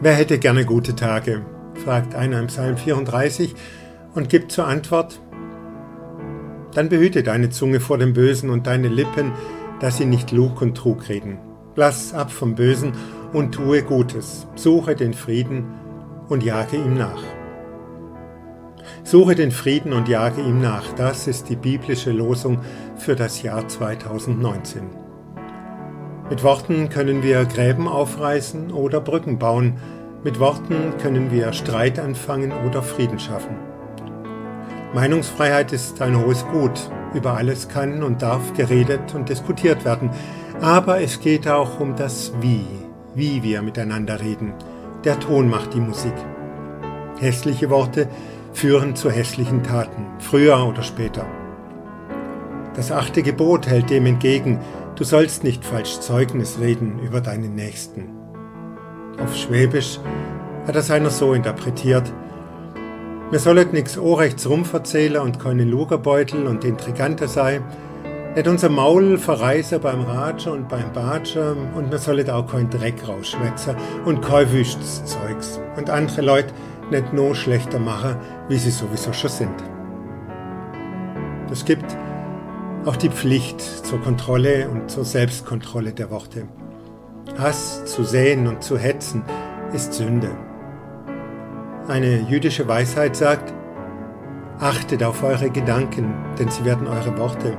Wer hätte gerne gute Tage? fragt einer im Psalm 34 und gibt zur Antwort, dann behüte deine Zunge vor dem Bösen und deine Lippen, dass sie nicht Lug und Trug reden. Lass ab vom Bösen und tue Gutes, suche den Frieden und jage ihm nach. Suche den Frieden und jage ihm nach, das ist die biblische Losung für das Jahr 2019. Mit Worten können wir Gräben aufreißen oder Brücken bauen, mit Worten können wir Streit anfangen oder Frieden schaffen. Meinungsfreiheit ist ein hohes Gut, über alles kann und darf geredet und diskutiert werden, aber es geht auch um das Wie, wie wir miteinander reden. Der Ton macht die Musik. Hässliche Worte führen zu hässlichen Taten, früher oder später. Das achte Gebot hält dem entgegen, du sollst nicht falsch Zeugnis reden über deinen Nächsten. Auf Schwäbisch hat das einer so interpretiert, wir sollen nix orechts rumverzählen und keine Lugerbeutel und Intriganter sei, nicht unser Maul verreisen beim Ratscher und beim Batscher und wir sollen auch kein Dreck rausschwätzen und kein wüstes Zeugs und andere Leute nicht noch schlechter machen, wie sie sowieso schon sind. Es gibt auch die Pflicht zur Kontrolle und zur Selbstkontrolle der Worte. Hass zu säen und zu hetzen ist Sünde. Eine jüdische Weisheit sagt, Achtet auf eure Gedanken, denn sie werden eure Worte.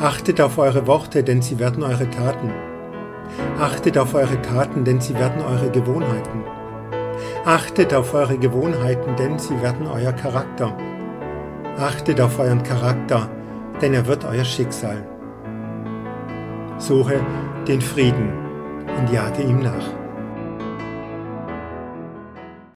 Achtet auf eure Worte, denn sie werden eure Taten. Achtet auf eure Taten, denn sie werden eure Gewohnheiten. Achtet auf eure Gewohnheiten, denn sie werden euer Charakter. Achtet auf euren Charakter, denn er wird euer Schicksal. Suche den Frieden und jage ihm nach.